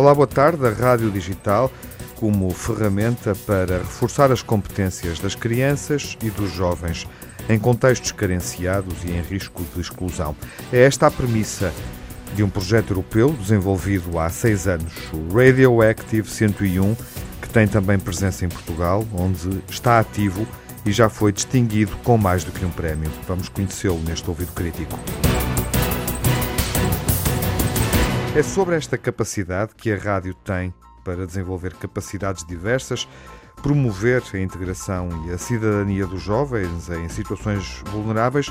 Olá, boa tarde. A Rádio Digital como ferramenta para reforçar as competências das crianças e dos jovens em contextos carenciados e em risco de exclusão. É esta a premissa de um projeto europeu desenvolvido há seis anos, o Radioactive 101, que tem também presença em Portugal, onde está ativo e já foi distinguido com mais do que um prémio. Vamos conhecê-lo neste ouvido crítico. É sobre esta capacidade que a rádio tem para desenvolver capacidades diversas, promover a integração e a cidadania dos jovens em situações vulneráveis,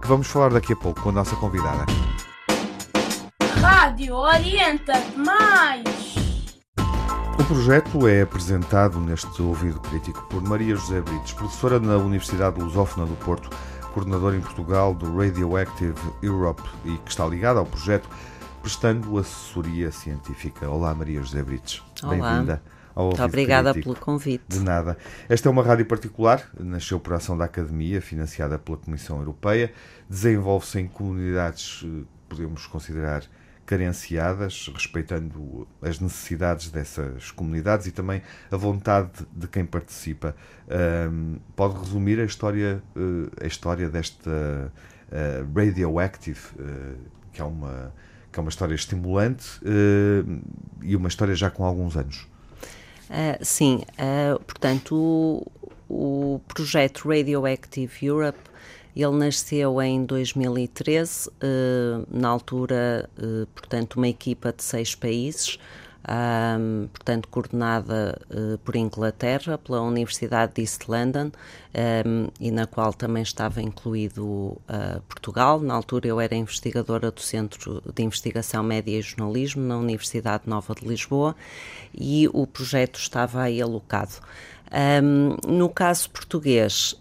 que vamos falar daqui a pouco com a nossa convidada. Rádio Orienta Mais! O projeto é apresentado neste ouvido crítico por Maria José Brites, professora na Universidade Lusófona do Porto, coordenadora em Portugal do Radioactive Europe e que está ligada ao projeto prestando assessoria científica. Olá, Maria José Brites. Bem-vinda. Muito obrigada crítico. pelo convite. De nada. Esta é uma rádio particular, nasceu por ação da Academia, financiada pela Comissão Europeia, desenvolve-se em comunidades, eh, podemos considerar, carenciadas, respeitando as necessidades dessas comunidades e também a vontade de quem participa. Um, pode resumir a história, uh, a história desta uh, Radioactive, uh, que é uma que é uma história estimulante uh, e uma história já com alguns anos. Uh, sim, uh, portanto, o, o, projeto Radioactive Europe ele nasceu em 2013, na altura, portanto, uma equipa de seis países, um, portanto, coordenada uh, por Inglaterra, pela Universidade de East London, um, e na qual também estava incluído uh, Portugal. Na altura, eu era investigadora do Centro de Investigação Média e Jornalismo na Universidade Nova de Lisboa e o projeto estava aí alocado. Um, no caso português,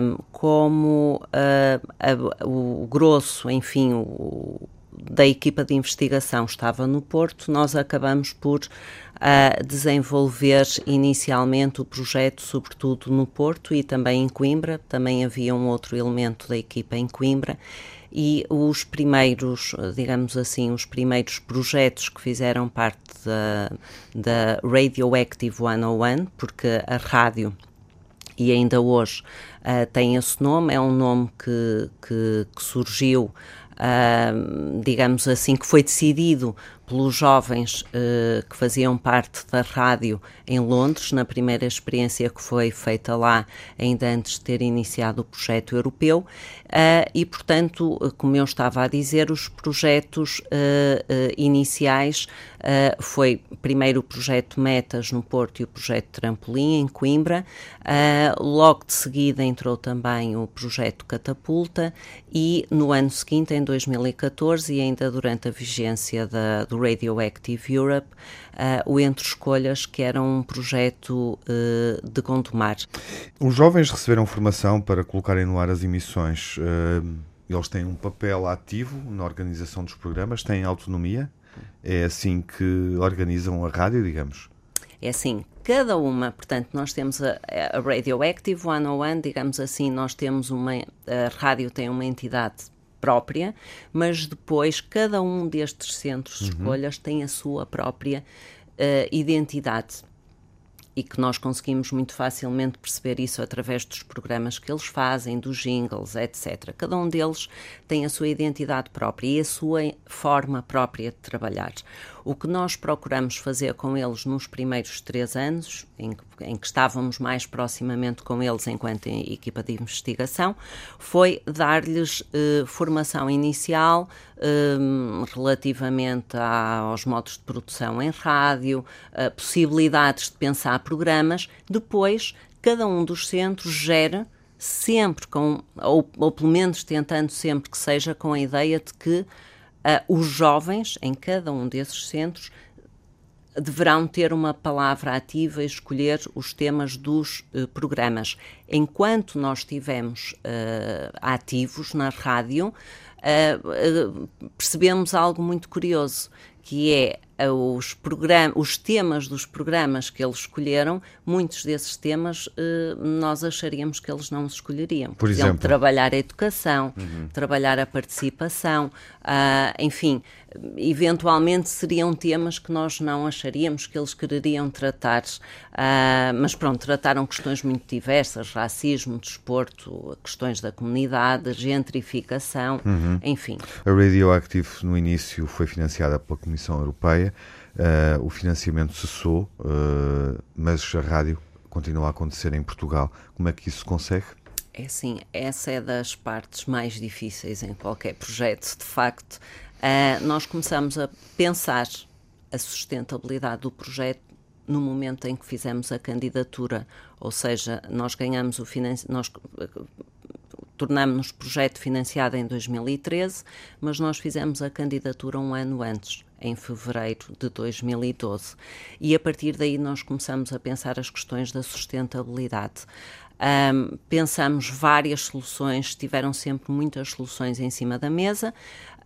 um, como uh, a, o grosso, enfim, o, da equipa de investigação estava no Porto, nós acabamos por uh, desenvolver inicialmente o projeto, sobretudo no Porto e também em Coimbra. Também havia um outro elemento da equipa em Coimbra. E os primeiros, digamos assim, os primeiros projetos que fizeram parte da, Radioactive 101, porque a rádio e ainda hoje uh, tem esse nome, é um nome que, que, que surgiu digamos assim, que foi decidido pelos jovens uh, que faziam parte da rádio em Londres, na primeira experiência que foi feita lá, ainda antes de ter iniciado o projeto europeu. Uh, e, portanto, como eu estava a dizer, os projetos iniciais foi primeiro o projeto Metas no Porto e o projeto Trampolim em Coimbra. logo de seguida entrou também o projeto Catapulta e no ano seguinte, em 2014, e ainda durante a vigência da, do Radioactive Europe, uh, o Entre Escolhas, que era um projeto uh, de Gondomar. Os jovens receberam formação para colocarem no ar as emissões. Uh, eles têm um papel ativo na organização dos programas, têm autonomia? É assim que organizam a rádio, digamos? É assim, cada uma, portanto, nós temos a, a Radioactive 101, digamos assim, nós temos uma, a rádio tem uma entidade própria, mas depois cada um destes centros de uhum. escolhas tem a sua própria uh, identidade e que nós conseguimos muito facilmente perceber isso através dos programas que eles fazem, dos jingles, etc. Cada um deles tem a sua identidade própria e a sua forma própria de trabalhar. O que nós procuramos fazer com eles nos primeiros três anos, em, em que estávamos mais proximamente com eles enquanto equipa de investigação, foi dar-lhes eh, formação inicial eh, relativamente a, aos modos de produção em rádio, possibilidades de pensar programas. Depois, cada um dos centros gera sempre com, ou, ou pelo menos tentando sempre que seja com a ideia de que Uh, os jovens, em cada um desses centros, deverão ter uma palavra ativa e escolher os temas dos uh, programas. Enquanto nós estivermos uh, ativos na rádio, uh, percebemos algo muito curioso, que é os, os temas dos programas que eles escolheram, muitos desses temas eh, nós acharíamos que eles não os escolheriam. Por exemplo? trabalhar a educação, uhum. trabalhar a participação, uh, enfim, eventualmente seriam temas que nós não acharíamos que eles quereriam tratar, uh, mas pronto, trataram questões muito diversas, racismo, desporto, questões da comunidade, gentrificação, uhum. enfim. A Radioactive no início foi financiada pela Comissão Europeia, uh, o financiamento cessou, uh, mas a rádio continua a acontecer em Portugal. Como é que isso se consegue? É assim, essa é das partes mais difíceis em qualquer projeto, de facto. Uh, nós começamos a pensar a sustentabilidade do projeto no momento em que fizemos a candidatura, ou seja, nós ganhamos o financiamento, tornámos-nos projeto financiado em 2013, mas nós fizemos a candidatura um ano antes, em fevereiro de 2012. E a partir daí nós começamos a pensar as questões da sustentabilidade. Um, pensamos várias soluções, tiveram sempre muitas soluções em cima da mesa.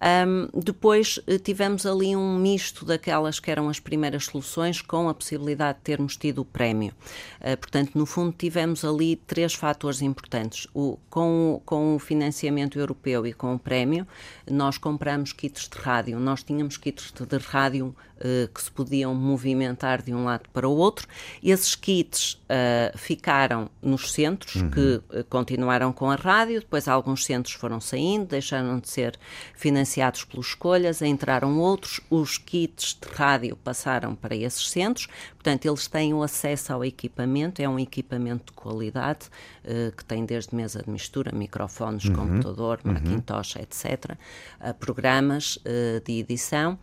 Um, depois eh, tivemos ali um misto daquelas que eram as primeiras soluções, com a possibilidade de termos tido o prémio. Uh, portanto, no fundo, tivemos ali três fatores importantes. O, com, com o financiamento europeu e com o prémio, nós compramos kits de rádio. Nós tínhamos kits de rádio uh, que se podiam movimentar de um lado para o outro. Esses kits uh, ficaram nos centros, uhum. que continuaram com a rádio, depois alguns centros foram saindo, deixaram de ser financiados financiados pelos Escolhas, entraram outros, os kits de rádio passaram para esses centros, portanto, eles têm o acesso ao equipamento, é um equipamento de qualidade, uh, que tem desde mesa de mistura, microfones, uhum. computador, uhum. Macintosh, etc., uh, programas uh, de edição.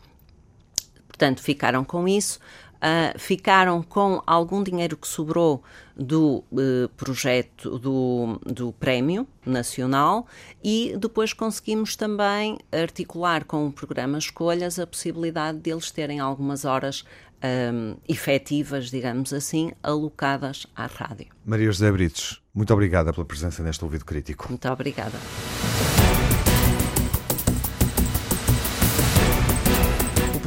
Portanto, ficaram com isso uh, ficaram com algum dinheiro que sobrou do uh, projeto do, do Prémio Nacional e depois conseguimos também articular com o programa Escolhas a possibilidade deles terem algumas horas um, efetivas, digamos assim, alocadas à rádio. Maria José Brites, muito obrigada pela presença neste ouvido crítico. Muito obrigada.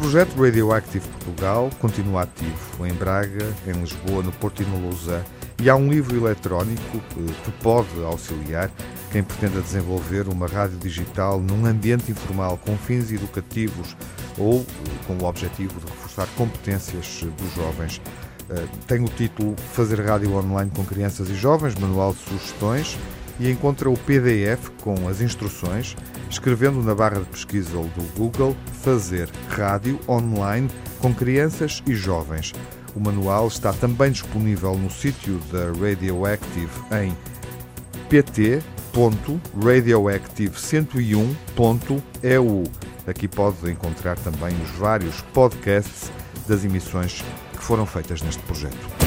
Projeto Radioactive Portugal continua ativo em Braga, em Lisboa, no Porto e no Lausanne e há um livro eletrónico que pode auxiliar quem pretenda desenvolver uma rádio digital num ambiente informal com fins educativos ou com o objetivo de reforçar competências dos jovens. Eh, tem o título Fazer Rádio Online com Crianças e Jovens, Manual de Sugestões e encontra o PDF com as instruções, escrevendo na barra de pesquisa do Google Fazer Rádio Online com Crianças e Jovens. O manual está também disponível no sítio da Radioactive em pt.radioactive101.eu. Aqui pode encontrar também os vários podcasts das emissões que foram feitas neste projeto.